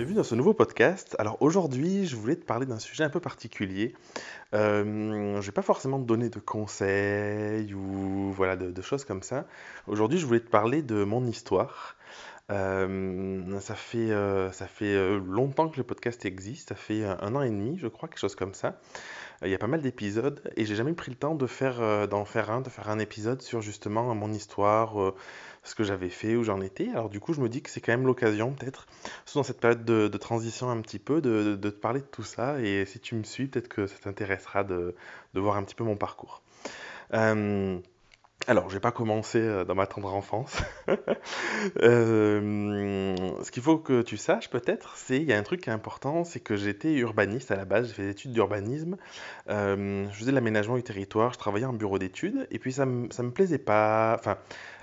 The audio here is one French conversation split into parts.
Bienvenue dans ce nouveau podcast. Alors aujourd'hui, je voulais te parler d'un sujet un peu particulier. Euh, je ne vais pas forcément te donner de conseils ou voilà de, choses comme ça. Aujourd'hui, je voulais te parler de mon histoire. Euh, ça fait, euh, ça fait longtemps que le podcast existe, ça fait un an et demi, je crois, quelque chose comme ça. Il y a pas mal d'épisodes et j'ai jamais pris le temps de faire, d'en faire un, de faire un épisode sur justement mon histoire, ce que j'avais fait, où j'en étais. Alors du coup, je me dis que c'est quand même l'occasion, peut-être, dans cette période de, de transition un petit peu, de, de, te parler de tout ça. Et si tu me suis, peut-être que ça t'intéressera de, de voir un petit peu mon parcours. Euh, alors, je vais pas commencer euh, dans ma tendre enfance. Euh, ce qu'il faut que tu saches peut-être, c'est il y a un truc qui est important, c'est que j'étais urbaniste à la base, j'ai fait des études d'urbanisme, je faisais l'aménagement du territoire, je travaillais en bureau d'études, et puis ça ça me plaisait pas, enfin,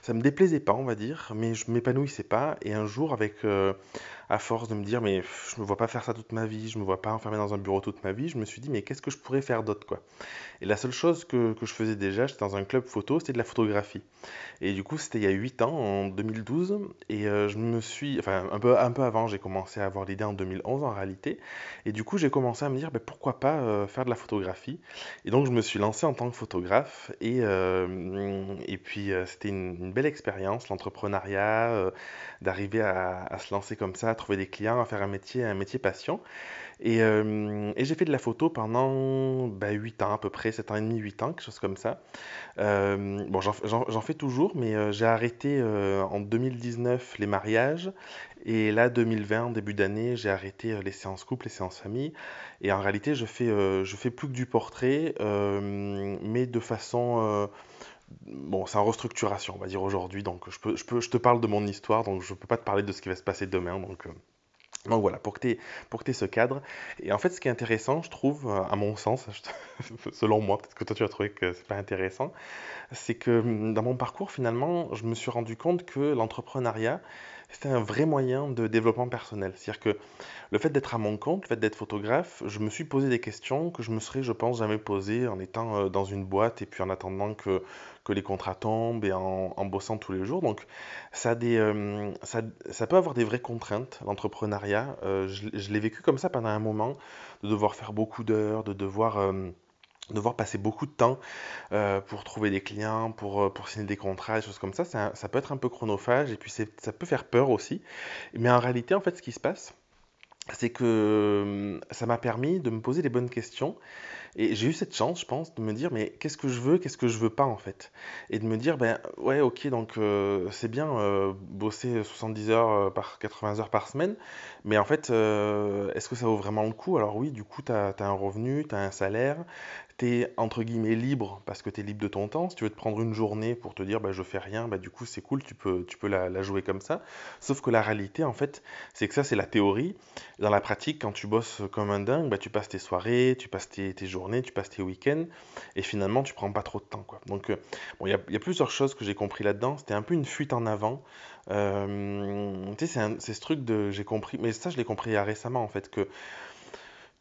ça me déplaisait pas, on va dire, mais je m'épanouissais pas, et un jour, avec, euh, à force de me dire, mais je me vois pas faire ça toute ma vie, je me vois pas enfermé dans un bureau toute ma vie, je me suis dit, mais qu'est-ce que je pourrais faire d'autre, quoi? Et la seule chose que, que je faisais déjà, j'étais dans un club photo, c'était de la photographie. Et du coup, c'était il y a 8 ans, en 2012, et euh, je me suis, enfin, un peu, un peu avant, j'ai commencé à avoir l'idée en 2011 en réalité, et du coup, j'ai commencé à me dire, ben, pourquoi pas euh, faire de la photographie. Et donc, je me suis lancé en tant que photographe, et, euh, et puis, c'était une, belle expérience, l'entrepreneuriat, d'arriver à, se lancer comme ça, trouver des clients, à faire un métier, un métier passion. Et, euh, et j'ai fait de la photo pendant bah, 8 ans à peu près, 7 ans et demi, 8 ans, quelque chose comme ça. Euh, bon, j'en fais toujours, mais euh, j'ai arrêté en 2019 les mariages. Et là, 2020, en début d'année, j'ai arrêté les séances couple, les séances famille. Et en réalité, je fais, je fais plus que du portrait, mais de façon... Bon, c'est en restructuration, on va dire aujourd'hui, donc je peux, je peux, je te parle de mon histoire, donc je peux pas te parler de ce qui va se passer demain, donc, euh, donc voilà, pour que tu aies ce cadre. Et en fait, ce qui est intéressant, je trouve, euh, à mon sens, selon moi, peut-être que toi tu vas trouver que c'est pas intéressant, c'est que hum, dans mon parcours, finalement, je me suis rendu compte que l'entrepreneuriat, c'était un vrai moyen de développement personnel. C'est-à-dire que le fait d'être à mon compte, le fait d'être photographe, je me suis posé des questions que je me serais, je pense, jamais posées en étant euh, dans une boîte et puis en attendant que, que les contrats tombent et en, en bossant tous les jours. Donc, ça, des, euh, ça, ça peut avoir des vraies contraintes, l'entrepreneuriat. Euh, je, l'ai vécu comme ça pendant un moment, de devoir faire beaucoup d'heures, de devoir... devoir passer beaucoup de temps euh, pour trouver des clients, pour, euh, pour signer des contrats, des choses comme ça, ça, ça peut être un peu chronophage et puis ça peut faire peur aussi. Mais en réalité, en fait, ce qui se passe, c'est que euh, ça m'a permis de me poser les bonnes questions et j'ai eu cette chance, je pense, de me dire, mais qu'est-ce que je veux, qu'est-ce que je veux pas en fait? Et de me dire, ben ouais, ok, donc euh, c'est bien euh, bosser 70 heures euh, par 80 heures par semaine, mais en fait, est-ce que ça vaut vraiment le coup? Alors oui, du coup, tu as, un revenu, tu as un salaire, tu es entre guillemets libre parce que tu es libre de ton temps. Si tu veux te prendre une journée pour te dire, bah, je fais rien, bah, du coup, c'est cool, tu peux, tu peux la, jouer comme ça. Sauf que la réalité, en fait, c'est que ça, c'est la théorie. Dans la pratique, quand tu bosses comme un dingue, bah, tu passes tes soirées, tu passes tes, tes journées, tu passes tes week-ends, et finalement, tu prends pas trop de temps, quoi. Donc, euh, bon, il y a, y a plusieurs choses que j'ai compris là-dedans. C'était un peu une fuite en avant. Euh, tu sais, c'est ce truc de, j'ai compris, mais ça, je l'ai compris récemment, en fait, que,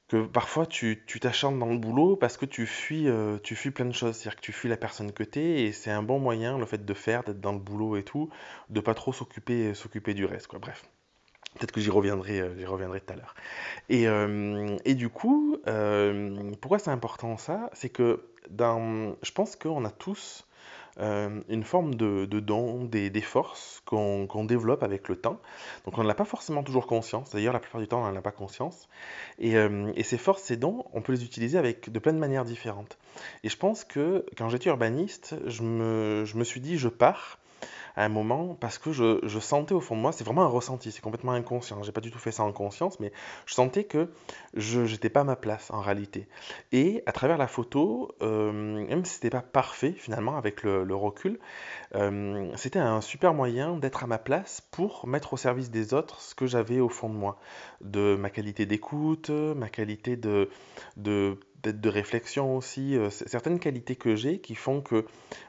que parfois, tu tu t'acharnes dans le boulot parce que tu fuis, euh, tu fuis plein de choses. C'est-à-dire que tu fuis la personne que t'es, et c'est un bon moyen, le fait de faire, d'être dans le boulot et tout, de pas trop s'occuper, s'occuper du reste, quoi. Bref. Peut-être que j'y reviendrai, euh, j'y reviendrai tout à l'heure. Et, euh, du coup, euh, pourquoi c'est important ça? C'est que je pense qu'on a tous une forme de, de don, des, forces qu'on développe avec le temps. Donc on n'en a pas forcément toujours conscience. D'ailleurs, la plupart du temps, on n'en a pas conscience. Et, ces forces, ces dons, on peut les utiliser avec de plein de manières différentes. Et je pense que quand j'étais urbaniste, je me suis dit, je pars à un moment parce que je, je sentais au fond de moi, c'est vraiment un ressenti, c'est complètement inconscient. J'ai pas du tout fait ça en conscience, mais je sentais que je n'étais pas à ma place en réalité. Et à travers la photo, euh, même si c'était pas parfait finalement avec le, recul, euh, c'était un super moyen d'être à ma place pour mettre au service des autres ce que j'avais au fond de moi, de ma qualité d'écoute, ma qualité de, de réflexion aussi, euh, certaines qualités que j'ai qui font que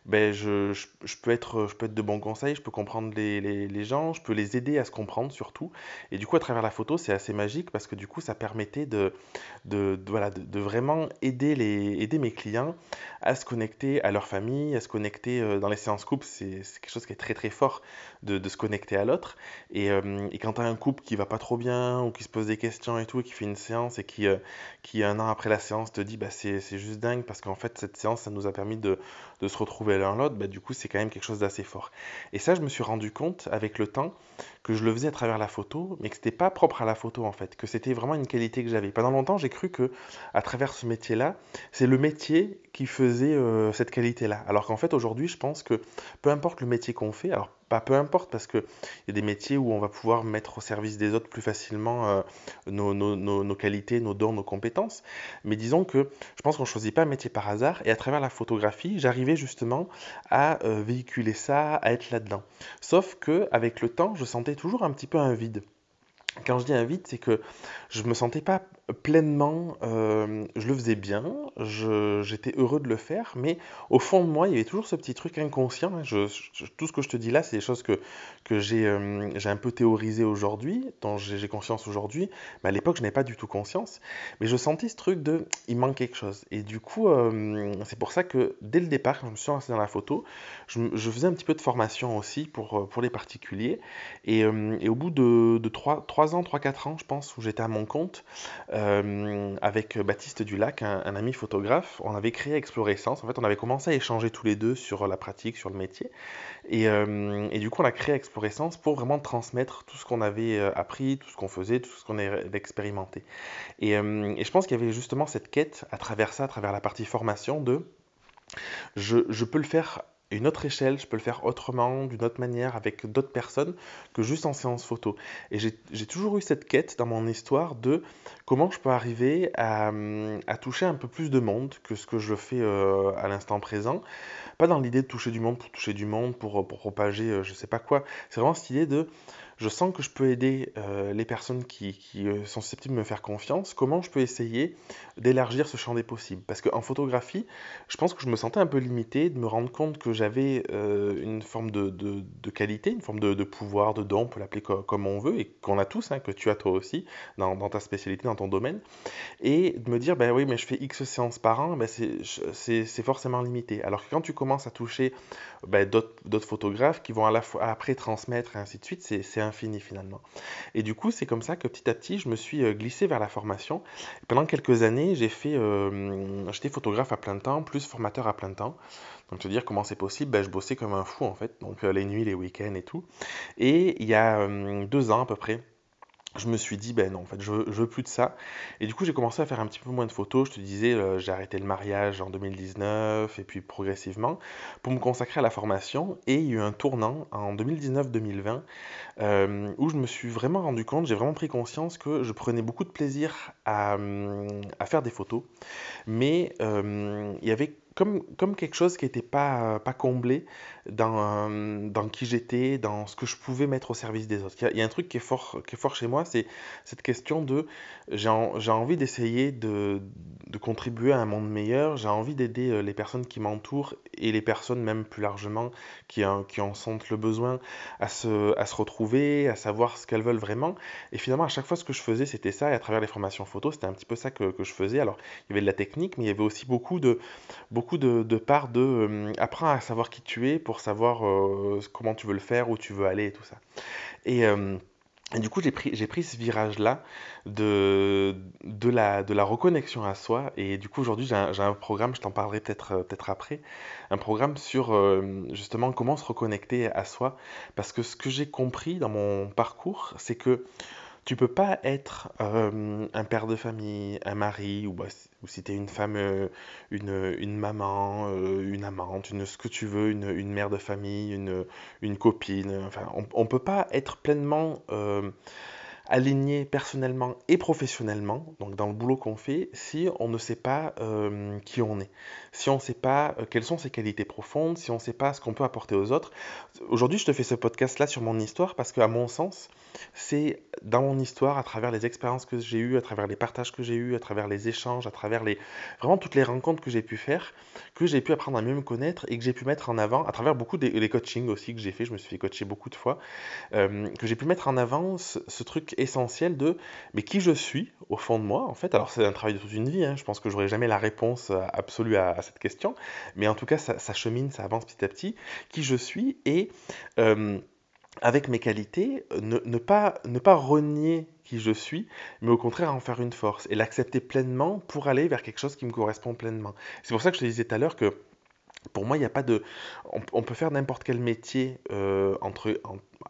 ben, je, je- peux être, je peux être de bons conseils, je peux comprendre les, les- les gens, je peux les aider à se comprendre surtout. Et du coup, à travers la photo, c'est assez magique parce que du coup, ça permettait de, de, voilà, de, vraiment aider, les, aider mes clients à se connecter à leur famille, à se connecter euh, dans les séances couple, c'est quelque chose qui est très très fort de, de se connecter à l'autre. Et, euh, et quand tu as un couple qui va pas trop bien ou qui se pose des questions et tout, et qui fait une séance et qui, qui un an après la séance te dit bah, c'est c'est juste dingue parce qu'en fait cette séance ça nous a permis de, de se retrouver l'un l'autre, bah, du coup c'est quand même quelque chose d'assez fort. Et ça je me suis rendu compte avec le temps que je le faisais à travers la photo, mais que c'était pas propre à la photo en fait, que c'était vraiment une qualité que j'avais. Pendant longtemps j'ai cru que à travers ce métier-là, c'est le métier qui faisait euh, cette qualité-là. Alors qu'en fait aujourd'hui je pense que peu importe le métier qu'on fait, alors pas peu importe parce que il y a des métiers où on va pouvoir mettre au service des autres plus facilement euh, nos, qualités, nos dons, nos compétences. Mais disons que je pense qu'on ne choisit pas un métier par hasard et à travers la photographie, j'arrivais justement à euh, véhiculer ça, à être là-dedans. Sauf que avec le temps, je sentais toujours un petit peu un vide. Quand je dis un vide, c'est que je me sentais pas pleinement, euh, je le faisais bien, j'étais heureux de le faire, mais au fond de moi, il y avait toujours ce petit truc inconscient. hein. Tout ce que je te dis là, c'est des choses que, euh, j'ai un peu théorisé aujourd'hui, dont j'ai conscience aujourd'hui, mais à l'époque, je n'avais pas du tout conscience. Mais je sentais ce truc de, il manque quelque chose. Et du coup, euh, c'est pour ça que dès le départ, quand je me suis lancé dans la photo, je, faisais un petit peu de formation aussi pour, les particuliers. Et, au bout de, de 3, ans, trois quatre ans, je pense, où j'étais à mon compte, euh, avec Baptiste Dulac, un, un ami photographe, on avait créé Explorescence. En fait, on avait commencé à échanger tous les deux sur la pratique, sur le métier. Et, euh, du coup, on a créé Explorescence pour vraiment transmettre tout ce qu'on avait euh, appris, tout ce qu'on faisait, tout ce qu'on avait expérimenté. Et, euh, je pense qu'il y avait justement cette quête à travers ça, à travers la partie formation de je, peux le faire une autre échelle, je peux le faire autrement, d'une autre manière, avec d'autres personnes que juste en séance photo. Et j'ai toujours eu cette quête dans mon histoire de comment je peux arriver à, à toucher un peu plus de monde que ce que je fais euh, à l'instant présent. Pas dans l'idée de toucher du monde pour toucher du monde, pour, pour propager euh, je sais pas quoi. C'est vraiment cette idée de je sens que je peux aider euh, les personnes qui, euh, sont susceptibles de me faire confiance. Comment je peux essayer d'élargir ce champ des possibles? Parce qu'en photographie, je pense que je me sentais un peu limité de me rendre compte que j'avais euh, une forme de, qualité, une forme de, pouvoir, de don, on peut l'appeler co- comme on veut, et qu'on a tous, hein, que tu as toi aussi, dans, ta spécialité, dans ton domaine, et de me dire, ben oui, mais je fais X séances par an, ben c'est forcément limité. Alors que quand tu commences à toucher ben, d'autres photographes qui vont à la fois après transmettre et ainsi de suite, c'est Et du coup, c'est comme ça que petit à petit, je me suis euh, glissé vers la formation. Pendant quelques années, j'ai fait, euh, j'étais photographe à plein temps, plus formateur à plein temps. Donc, te dire comment c'est possible, ben, je bossais comme un fou en fait, donc euh, les nuits, les week-ends et tout. Et il y a deux ans à peu près, je me suis dit, ben non, en fait, je veux, plus de ça. Et du coup, j'ai commencé à faire un petit peu moins de photos. Je te disais, euh, j'ai arrêté le mariage en 2019 et puis progressivement pour me consacrer à la formation. Et il y a eu un tournant en 2019-2020 euh, où je me suis vraiment rendu compte, j'ai vraiment pris conscience que je prenais beaucoup de plaisir à, hum, faire des photos mais euh, il y avait comme, comme quelque chose qui n'était pas, pas comblé dans, euh, dans qui j'étais, dans ce que je pouvais mettre au service des autres. Il y a, un truc qui est fort, qui est fort chez moi, c'est cette question de j'ai en- envie d'essayer de, de contribuer à un monde meilleur, j'ai envie d'aider euh, les personnes qui m'entourent et les personnes même plus largement qui, qui en sentent le besoin à se, à se retrouver, à savoir ce qu'elles veulent vraiment. Et finalement, à chaque fois, ce que je faisais, c'était ça, et à travers les formations photo, c'était un petit peu ça que, que je faisais. Alors, il y avait de la technique, mais il y avait aussi beaucoup de, de, parts de euh, à savoir qui tu es pour savoir euh, comment tu veux le faire, où tu veux aller et tout ça. Et, euh, et du coup, j'ai pris, j'ai pris ce virage-là de, de la, de la reconnexion à soi. Et du coup, aujourd'hui, j'ai un, programme, je t'en parlerai peut-être euh, peut-être après, un programme sur justement comment se reconnecter à soi. Parce que ce que j'ai compris dans mon parcours, c'est que tu peux pas être euh, un père de famille, un mari, ou, bah, ou si tu es une femme, euh, une, une maman, euh, une amante, une, ce que tu veux, une, une mère de famille, une, une copine. Enfin, on, on peut pas être pleinement aligné personnellement et professionnellement, donc dans le boulot qu'on fait, si on ne sait pas euh, qui on est, si on ne sait pas euh, quelles sont ses qualités profondes, si on ne sait pas ce qu'on peut apporter aux autres. Aujourd'hui, je te fais ce podcast-là sur mon histoire parce qu'à mon sens, c'est dans mon histoire, à travers les expériences que j'ai eues, à travers les partages que j'ai eus, à travers les échanges, à travers les vraiment toutes les rencontres que j'ai pu faire, que j'ai pu apprendre à mieux me connaître et que j'ai pu mettre en avant, à travers beaucoup des coachings aussi que j'ai fait, je me suis fait coacher beaucoup de fois, euh, que j'ai pu mettre en avant ce, truc essentiel de mais qui je suis au fond de moi? En fait. Alors c'est un travail de toute une vie, hein. je pense que j'aurai jamais la réponse absolue à, cette question, mais en tout cas ça, chemine, ça avance petit à petit, qui je suis et euh, avec mes qualités, ne, pas, ne pas renier qui je suis, mais au contraire en faire une force et l'accepter pleinement pour aller vers quelque chose qui me correspond pleinement. C'est pour ça que je te disais tout à l'heure que pour moi, il n'y a pas de. On, peut faire n'importe quel métier, euh, entre,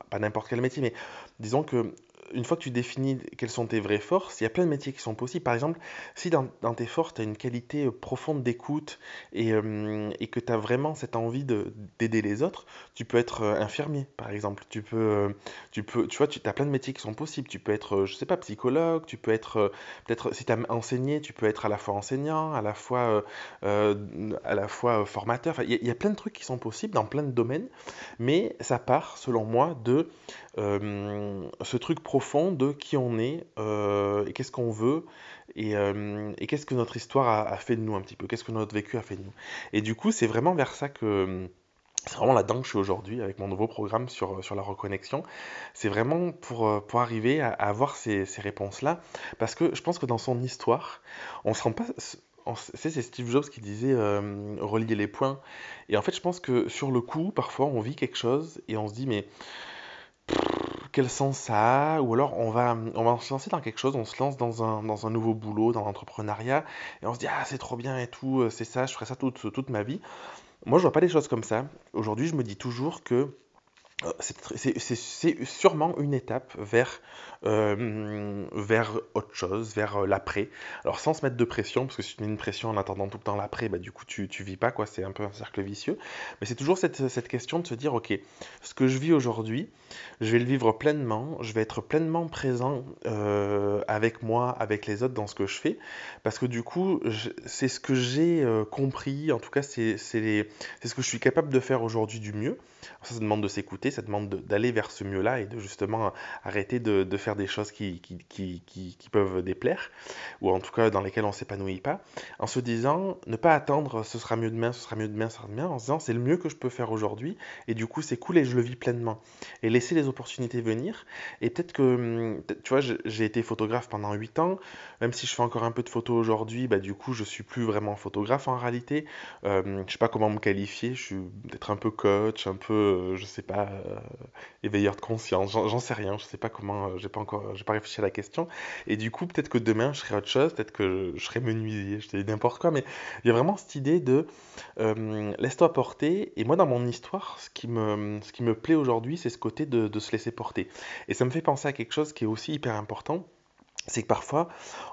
pas n'importe quel métier, mais disons que une fois que tu définis quelles sont tes vraies forces, il y a plein de métiers qui sont possibles. Par exemple, si dans, tes forces, tu as une qualité euh, profonde d'écoute et, euh, et, que tu as vraiment cette envie d'aider les autres, tu peux être euh, infirmier, par exemple. Tu peux, tu peux, tu vois, tu as plein de métiers qui sont possibles. Tu peux être, je sais pas, psychologue, tu peux être, peut-être, si tu as enseigné, tu peux être à la fois enseignant, à la fois, à la fois formateur. Il y, a plein de trucs qui sont possibles dans plein de domaines, mais ça part, selon moi, de ce truc profond de qui on est euh, et qu'est-ce qu'on veut et, euh, qu'est-ce que notre histoire a, fait de nous un petit peu, qu'est-ce que notre vécu a fait de nous. Et du coup, c'est vraiment vers ça que... C'est vraiment là-dedans que je suis aujourd'hui avec mon nouveau programme sur, sur la reconnexion. C'est vraiment pour, pour arriver à, avoir ces, ces réponses-là. Parce que je pense que dans son histoire, on se rend pas c'est Steve Jobs qui disait relier les points. Et en fait, je pense que sur le coup, parfois, on vit quelque chose et on se dit, mais quel sens ça a Ou alors on va, on va se lancer dans quelque chose, on se lance dans un, dans un nouveau boulot, dans l'entrepreneuriat, et on se dit ah c'est trop bien et tout, euh, c'est ça, je ferai ça toute, toute ma vie. Moi je vois pas les choses comme ça. Aujourd'hui je me dis toujours que c'est sûrement une étape vers, euh, vers autre chose, vers euh, l'après. Alors sans se mettre de pression, parce que si tu mets une pression en attendant tout le temps l'après, bah, du coup tu, tu vis pas, quoi, c'est un peu un cercle vicieux. Mais c'est toujours cette, cette, question de se dire, ok, ce que je vis aujourd'hui, je vais le vivre pleinement, je vais être pleinement présent avec moi, avec les autres dans ce que je fais, parce que du coup, c'est ce que j'ai compris, en tout cas c'est ce que je suis capable de faire aujourd'hui du mieux. Ça, ça demande de s'écouter, ça demande d'aller vers ce mieux-là et de justement arrêter de, faire des choses qui, qui, qui, peuvent déplaire, ou en tout cas dans lesquelles on ne s'épanouit pas, en se disant ne pas attendre ce sera mieux demain, ce sera mieux demain, ce sera demain, en se disant c'est le mieux que je peux faire aujourd'hui, et du coup c'est cool et je le vis pleinement. Et laisser les opportunités venir, et peut-être que, hum, tu vois, j'ai été photographe pendant 8 ans, même si je fais encore un peu de photos aujourd'hui, bah, du coup je suis plus vraiment photographe en réalité, euh, je sais pas comment me qualifier, je suis peut-être un peu coach, un peu euh, je sais pas, euh, éveilleur de conscience, j'en sais rien, je sais pas comment, euh, j'ai pas encore, j'ai pas réfléchi à la question. Et du coup, peut-être que demain, je serai autre chose, peut-être que je, serai menuisier, je te dis n'importe quoi, mais il y a vraiment cette idée de laisse-toi porter. Et moi, dans mon histoire, ce qui me, ce qui me plaît aujourd'hui, c'est ce côté de, de se laisser porter. Et ça me fait penser à quelque chose qui est aussi hyper important c'est que parfois,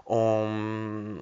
on,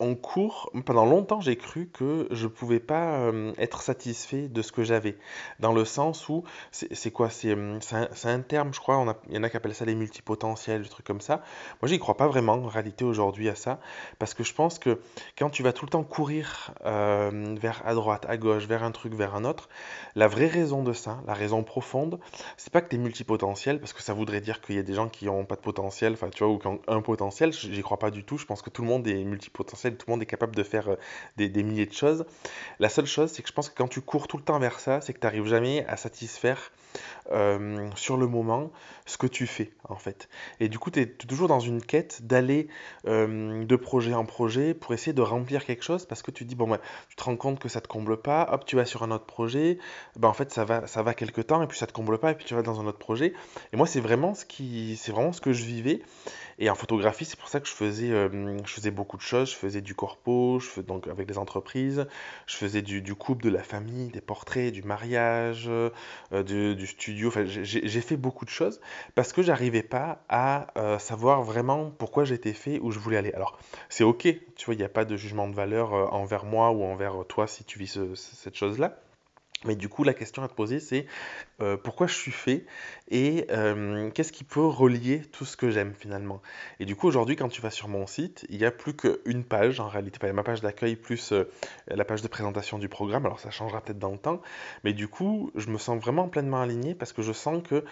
en cours, pendant longtemps, j'ai cru que je pouvais pas euh, être satisfait de ce que j'avais. Dans le sens où, c'est quoi C'est euh, un, un, terme, je crois, il y en a qui appellent ça les multipotentiels, des trucs comme ça. Moi, j'y crois pas vraiment, en réalité, aujourd'hui, à ça. Parce que je pense que quand tu vas tout le temps courir euh, vers à droite, à gauche, vers un truc, vers un autre, la vraie raison de ça, la raison profonde, c'est pas que tu es multipotentiel, parce que ça voudrait dire qu'il y a des gens qui n'ont pas de potentiel, enfin, tu vois, ou qui ont un potentiel. J'y crois pas du tout. Je pense que tout le monde est multipotentiel tout le monde est capable de faire euh, des, milliers de choses. La seule chose, c'est que je pense que quand tu cours tout le temps vers ça, c'est que tu n'arrives jamais à satisfaire euh, sur le moment ce que tu fais en fait. Et du coup, tu es toujours dans une quête d'aller euh, de projet en projet pour essayer de remplir quelque chose parce que tu dis, bon, bah, tu te rends compte que ça te comble pas, hop, tu vas sur un autre projet, ben, en fait, ça va, ça va quelque temps et puis ça te comble pas et puis tu vas dans un autre projet. Et moi, c'est vraiment ce qui, c'est vraiment ce que je vivais. Et en photographie, c'est pour ça que je faisais, euh, je faisais beaucoup de choses. Je faisais du corpo, je faisais donc avec des entreprises, je faisais du, du couple, de la famille, des portraits, du mariage, du, du studio. Enfin, j'ai fait beaucoup de choses parce que j'arrivais pas à euh, savoir vraiment pourquoi j'étais fait, où je voulais aller. Alors, c'est ok, tu vois, il n'y a pas de jugement de valeur euh, envers moi ou envers toi si tu vis cette chose-là. Mais du coup, la question à te poser, c'est euh, pourquoi je suis fait et euh, qu'est-ce qui peut relier tout ce que j'aime finalement? Et du coup, aujourd'hui, quand tu vas sur mon site, il n'y a plus qu'une page en réalité. A ma page d'accueil plus euh, la page de présentation du programme. Alors, ça changera peut-être dans le temps. Mais du coup, je me sens vraiment pleinement aligné parce que je sens que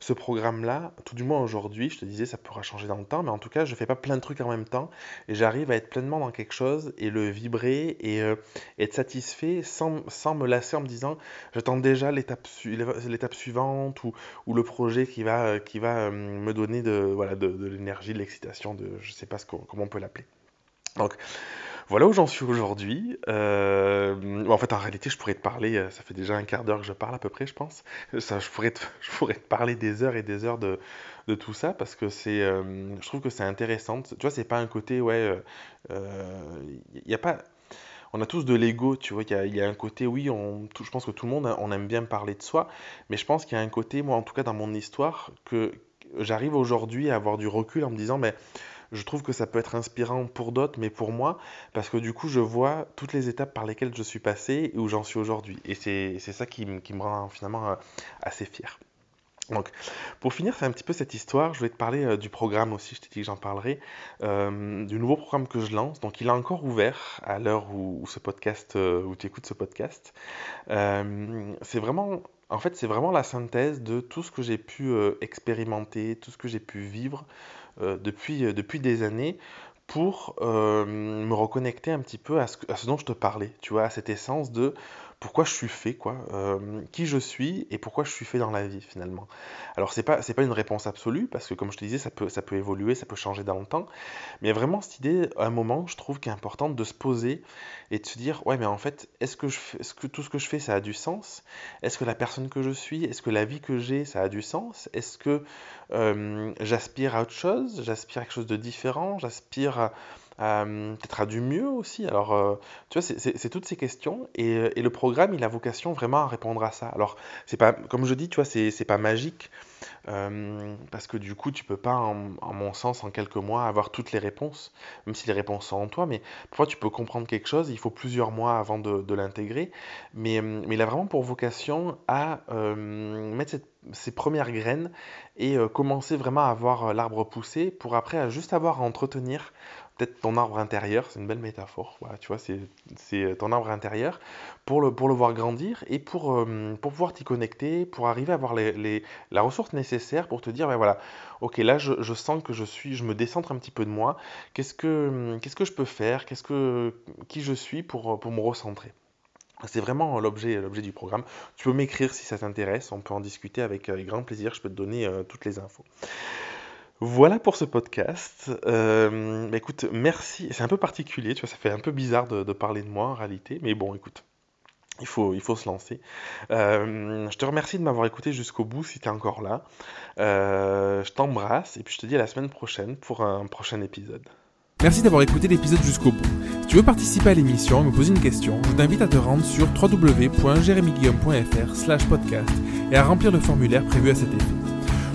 ce programme-là, tout du moins aujourd'hui, je te disais, ça pourra changer dans le temps, mais en tout cas, je ne fais pas plein de trucs en même temps et j'arrive à être pleinement dans quelque chose et le vibrer et être satisfait sans, sans me lasser en me disant j'attends déjà l'étape suivante ou, ou, le projet qui va, qui va euh, me donner de, voilà, de, l'énergie, de l'excitation, de, je sais pas ce comment on peut l'appeler. Donc, voilà où j'en suis aujourd'hui. Euh, en fait, en réalité, je pourrais te parler, euh, ça fait déjà un quart d'heure que je parle à peu près, je pense. Ça, je, pourrais te, je pourrais te parler des heures et des heures de, de tout ça parce que c'est, je trouve que c'est intéressant. Tu vois, c'est pas un côté, ouais, il n'y a pas on a tous de l'ego, tu vois, il y, a, un côté, oui, je pense que tout le monde, on aime bien parler de soi, mais je pense qu'il y a un côté, moi en tout cas dans mon histoire, que j'arrive aujourd'hui à avoir du recul en me disant, mais je trouve que ça peut être inspirant pour d'autres, mais pour moi, parce que du coup, je vois toutes les étapes par lesquelles je suis passé et où j'en suis aujourd'hui. Et c'est ça qui, me rend finalement euh, assez fier. Donc, pour finir, c'est un petit peu cette histoire. Je vais te parler euh, du programme aussi. Je t'ai dit que j'en parlerai. Euh, du nouveau programme que je lance. Donc, il est encore ouvert à l'heure où, où tu écoutes ce podcast. c'est vraiment, en fait, c'est vraiment la synthèse de tout ce que j'ai pu expérimenter, tout ce que j'ai pu vivre depuis, depuis des années pour me reconnecter un petit peu à ce, à ce, dont je te parlais, tu vois, à cette essence de pourquoi je suis fait, quoi, euh, qui je suis et pourquoi je suis fait dans la vie finalement. Alors c'est pas pas une réponse absolue parce que comme je te disais ça peut évoluer, ça peut changer dans le temps, mais vraiment cette idée à un moment je trouve qu'il est importante de se poser et de se dire ouais mais en fait est-ce que que tout ce que je fais ça a du sens? Est-ce que la personne que je suis, est-ce que la vie que j'ai ça a du sens? Est-ce que euh, j'aspire à autre chose? J'aspire à quelque chose de différent? J'aspire à peut-être à du mieux aussi. Alors, euh, tu vois, c'est toutes ces questions et, et, le programme, il a vocation vraiment à répondre à ça. Alors, c'est pas, comme je dis, tu vois, c'est pas magique euh, parce que du coup, tu peux pas, en, mon sens, en quelques mois, avoir toutes les réponses, même si les réponses sont en toi. Mais parfois, tu peux comprendre quelque chose, il faut plusieurs mois avant de, l'intégrer. Mais, il a vraiment pour vocation à euh, mettre cette ses premières graines et commencer vraiment à voir l'arbre pousser pour après juste avoir à entretenir peut-être ton arbre intérieur, c'est une belle métaphore, voilà, tu vois, c'est euh, ton arbre intérieur, pour le, pour le voir grandir et pour, euh, pour pouvoir t'y connecter, pour arriver à avoir les, les, la ressource nécessaire pour te dire, ben voilà, ok, là je, je, sens que je suis, je me décentre un petit peu de moi, qu'est-ce que, que je peux faire, qu'est-ce que, qui je suis pour, pour me recentrer? C'est vraiment l'objet, du programme. Tu peux m'écrire si ça t'intéresse, on peut en discuter avec, avec, grand plaisir, je peux te donner euh, toutes les infos. Voilà pour ce podcast. Euh, écoute, merci. C'est un peu particulier, tu vois, ça fait un peu bizarre de, parler de moi en réalité, mais bon, écoute, il faut, il faut se lancer. Euh, je te remercie de m'avoir écouté jusqu'au bout si tu es encore là. Euh, je t'embrasse et puis je te dis à la semaine prochaine pour un prochain épisode. Merci d'avoir écouté l'épisode jusqu'au bout. Si tu veux participer à l'émission et me poser une question, je t'invite à te rendre sur www.jeremyguillaume.fr slash podcast et à remplir le formulaire prévu à cet effet.